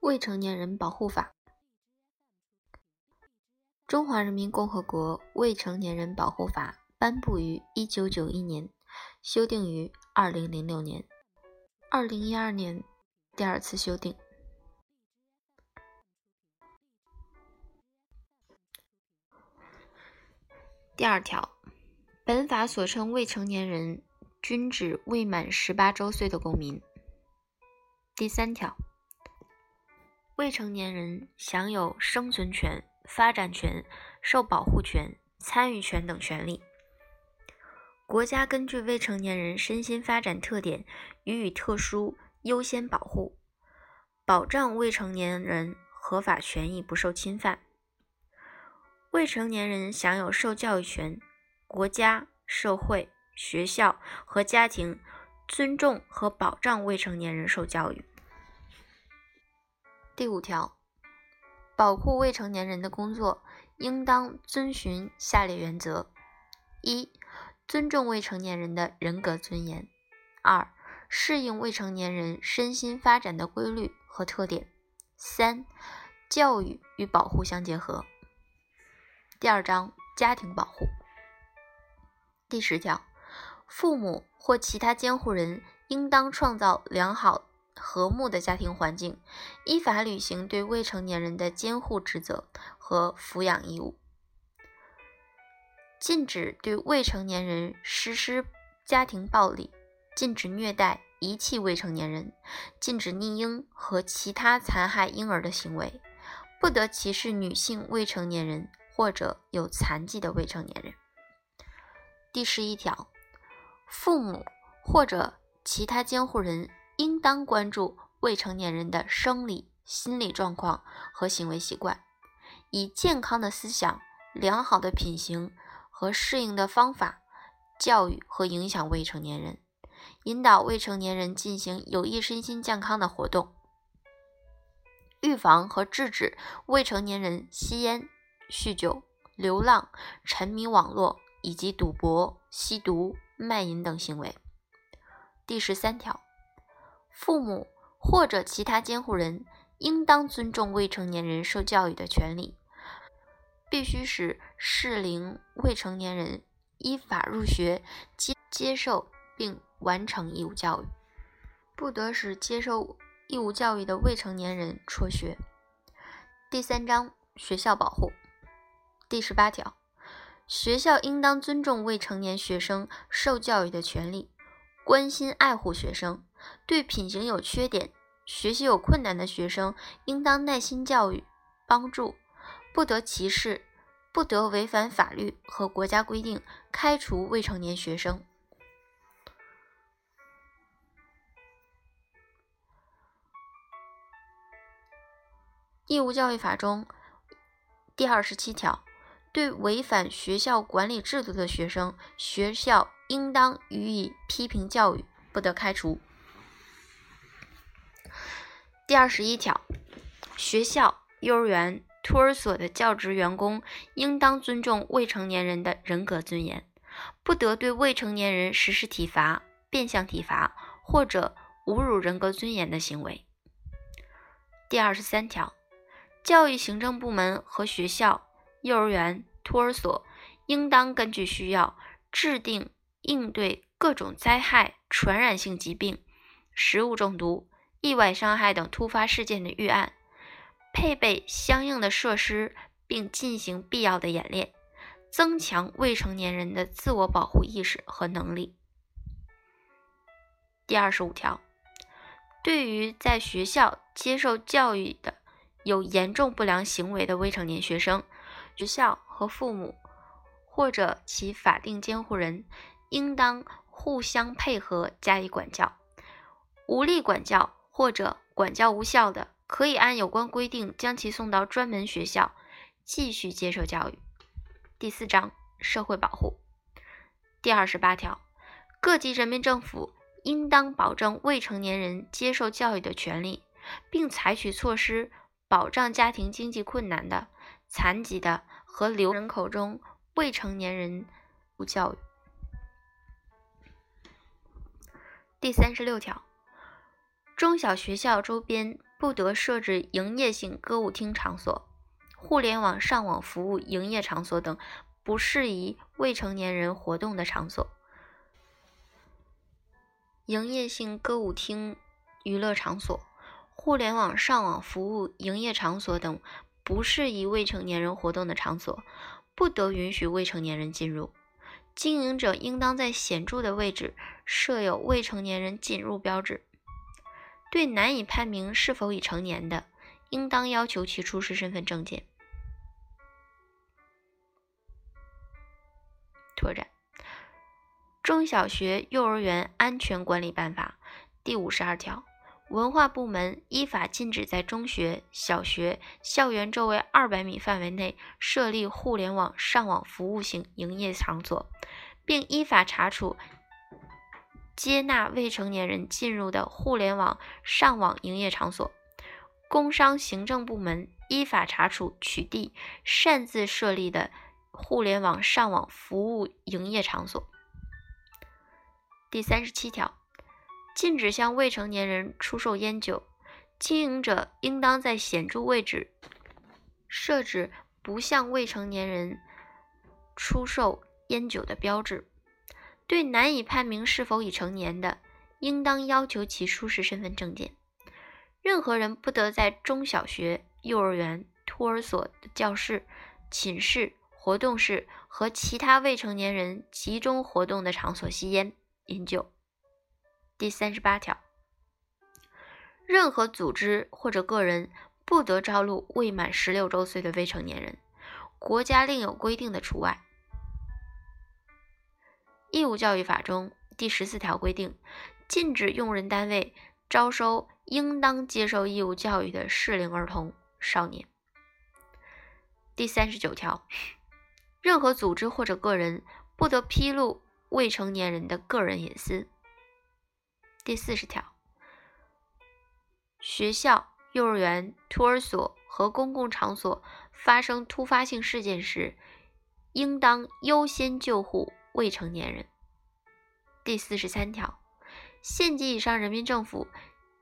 未成年人保护法》。中华人民共和国未成年人保护法颁布于一九九一年，修订于二零零六年，二零一二年第二次修订。第二条，本法所称未成年人，均指未满十八周岁的公民。第三条，未成年人享有生存权、发展权、受保护权、参与权等权利。国家根据未成年人身心发展特点，予以特殊优先保护，保障未成年人合法权益不受侵犯。未成年人享有受教育权，国家、社会、学校和家庭尊重和保障未成年人受教育。第五条，保护未成年人的工作应当遵循下列原则：一、尊重未成年人的人格尊严；二、适应未成年人身心发展的规律和特点；三、教育与保护相结合。第二章家庭保护。第十条，父母或其他监护人应当创造良好。和睦的家庭环境，依法履行对未成年人的监护职责和抚养义务。禁止对未成年人实施家庭暴力，禁止虐待、遗弃未成年人，禁止溺婴和其他残害婴儿的行为，不得歧视女性未成年人或者有残疾的未成年人。第十一条，父母或者其他监护人。应当关注未成年人的生理、心理状况和行为习惯，以健康的思想、良好的品行和适应的方法教育和影响未成年人，引导未成年人进行有益身心健康的活动，预防和制止未成年人吸烟、酗酒、流浪、沉迷网络以及赌博、吸毒、卖淫等行为。第十三条。父母或者其他监护人应当尊重未成年人受教育的权利，必须使适龄未成年人依法入学、接接受并完成义务教育，不得使接受义务教育的未成年人辍学。第三章学校保护第十八条，学校应当尊重未成年学生受教育的权利，关心爱护学生。对品行有缺点、学习有困难的学生，应当耐心教育、帮助，不得歧视，不得违反法律和国家规定开除未成年学生。义务教育法中第二十七条，对违反学校管理制度的学生，学校应当予以批评教育，不得开除。第二十一条，学校、幼儿园、托儿所的教职员工应当尊重未成年人的人格尊严，不得对未成年人实施体罚、变相体罚或者侮辱人格尊严的行为。第二十三条，教育行政部门和学校、幼儿园、托儿所应当根据需要制定应对各种灾害、传染性疾病、食物中毒。意外伤害等突发事件的预案，配备相应的设施，并进行必要的演练，增强未成年人的自我保护意识和能力。第二十五条，对于在学校接受教育的有严重不良行为的未成年学生，学校和父母或者其法定监护人应当互相配合加以管教，无力管教。或者管教无效的，可以按有关规定将其送到专门学校继续接受教育。第四章社会保护第二十八条，各级人民政府应当保证未成年人接受教育的权利，并采取措施保障家庭经济困难的、残疾的和留人口中未成年人不教育。第三十六条。中小学校周边不得设置营业性歌舞厅场所、互联网上网服务营业场所等不适宜未成年人活动的场所。营业性歌舞厅、娱乐场所、互联网上网服务营业场所等不适宜未成年人活动的场所，不得允许未成年人进入。经营者应当在显著的位置设有未成年人进入标志。对难以判明是否已成年的，应当要求其出示身份证件。拓展。中小学、幼儿园安全管理办法第五十二条，文化部门依法禁止在中学、小学校园周围二百米范围内设立互联网上网服务型营业场所，并依法查处接纳未成年人进入的互联网上网营业场所。工商行政部门依法查处取缔擅自设立的互联网上网服务营业场所。第三十七条，禁止向未成年人出售烟酒，经营者应当在显著位置设置不向未成年人出售烟酒的标志。对难以判明是否已成年的，应当要求其出示身份证件。任何人不得在中小学、幼儿园、托儿所教室、寝室、活动室和其他未成年人集中活动的场所吸烟。饮酒。第三十八条，任何组织或者个人不得招录未满十六周岁的未成年人，国家另有规定的除外。义务教育法中第十四条规定，禁止用人单位招收应当接受义务教育的适龄儿童、少年。第三十九条，任何组织或者个人不得披露。未成年人的个人隐私。第四十条，学校、幼儿园、托儿所和公共场所发生突发性事件时，应当优先救护未成年人。第四十三条，县级以上人民政府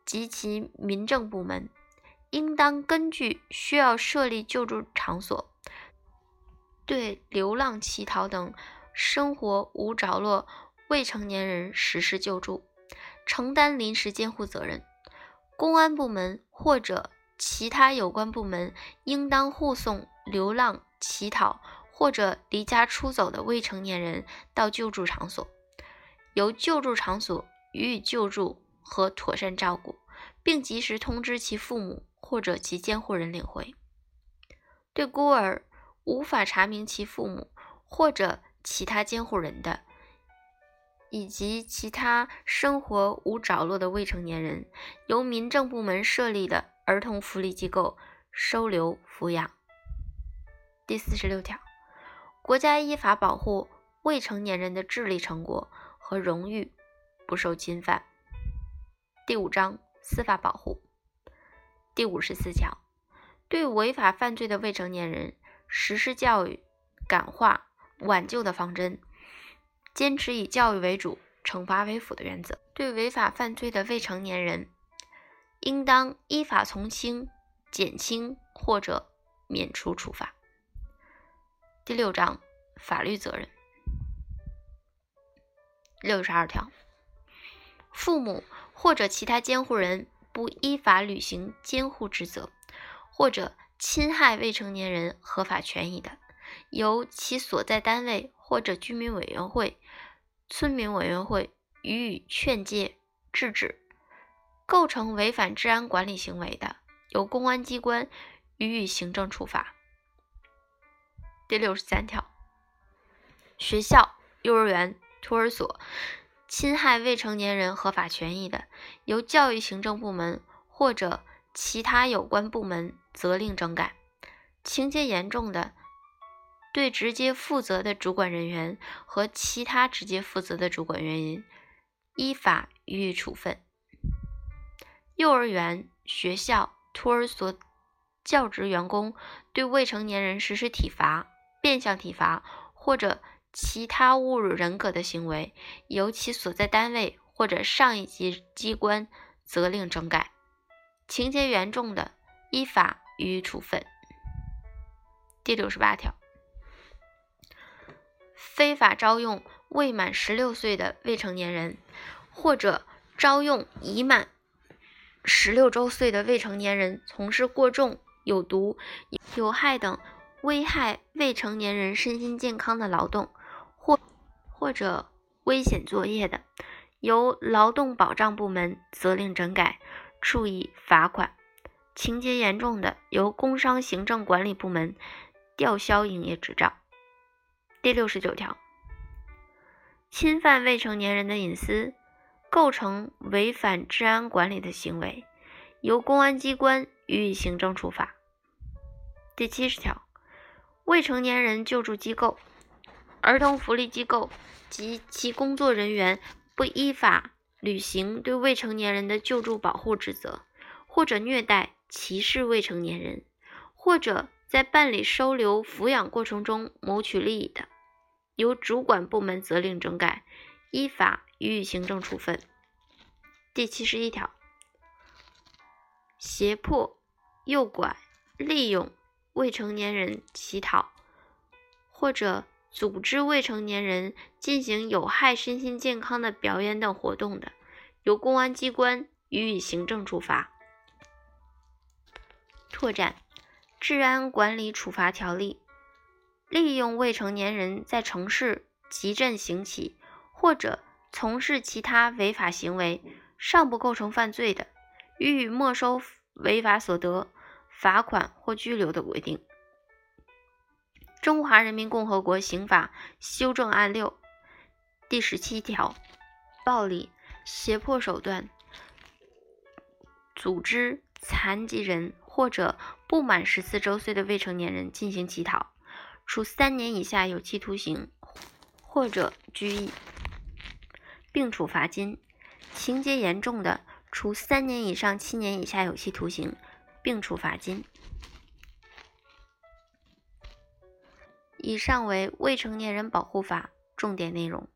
及其民政部门应当根据需要设立救助场所，对流浪乞讨等。生活无着落未成年人实施救助，承担临时监护责任。公安部门或者其他有关部门应当护送流浪、乞讨或者离家出走的未成年人到救助场所，由救助场所予以救助和妥善照顾，并及时通知其父母或者其监护人领回。对孤儿无法查明其父母或者其他监护人的，以及其他生活无着落的未成年人，由民政部门设立的儿童福利机构收留抚养。第四十六条，国家依法保护未成年人的智力成果和荣誉不受侵犯。第五章司法保护。第五十四条，对违法犯罪的未成年人实施教育、感化。挽救的方针，坚持以教育为主、惩罚为辅的原则。对违法犯罪的未成年人，应当依法从轻、减轻或者免除处罚。第六章法律责任。六十二条，父母或者其他监护人不依法履行监护职责，或者侵害未成年人合法权益的。由其所在单位或者居民委员会、村民委员会予以劝诫、制止；构成违反治安管理行为的，由公安机关予以行政处罚。第六十三条，学校、幼儿园、托儿所侵害未成年人合法权益的，由教育行政部门或者其他有关部门责令整改；情节严重的，对直接负责的主管人员和其他直接负责的主管人员依法予以处分。幼儿园、学校、托儿所教职员工对未成年人实施体罚、变相体罚或者其他侮辱人格的行为，由其所在单位或者上一级机关责令整改。情节严重的，依法予以处分。第六十八条，非法招用未满十六岁的未成年人，或者招用已满十六周岁的未成年人从事过重、有毒、有害等危害未成年人身心健康的劳动，或者危险作业的，由劳动保障部门责令整改，处以罚款；情节严重的，由工商行政管理部门。吊销营业执照。第六十九条，侵犯未成年人的隐私，构成违反治安管理的行为，由公安机关予以行政处罚。第七十条，未成年人救助机构、儿童福利机构及其工作人员不依法履行对未成年人的救助保护职责，或者虐待、歧视未成年人，或者。在办理收留、抚养过程中谋取利益的，由主管部门责令整改，依法予以行政处分。第七十一条，胁迫、诱拐、利用未成年人乞讨，或者组织未成年人进行有害身心健康的表演等活动的，由公安机关予以行政处罚。拓展。治安管理处罚条例，利用未成年人在城市集镇行乞或者从事其他违法行为，尚不构成犯罪的，予以没收违法所得、罚款或拘留的规定。中华人民共和国刑法修正案六第十七条，暴力、胁迫手段，组织残疾人。或者不满十四周岁的未成年人进行乞讨，处三年以下有期徒刑或者拘役，并处罚金；情节严重的，处三年以上七年以下有期徒刑，并处罚金。以上为《未成年人保护法》重点内容。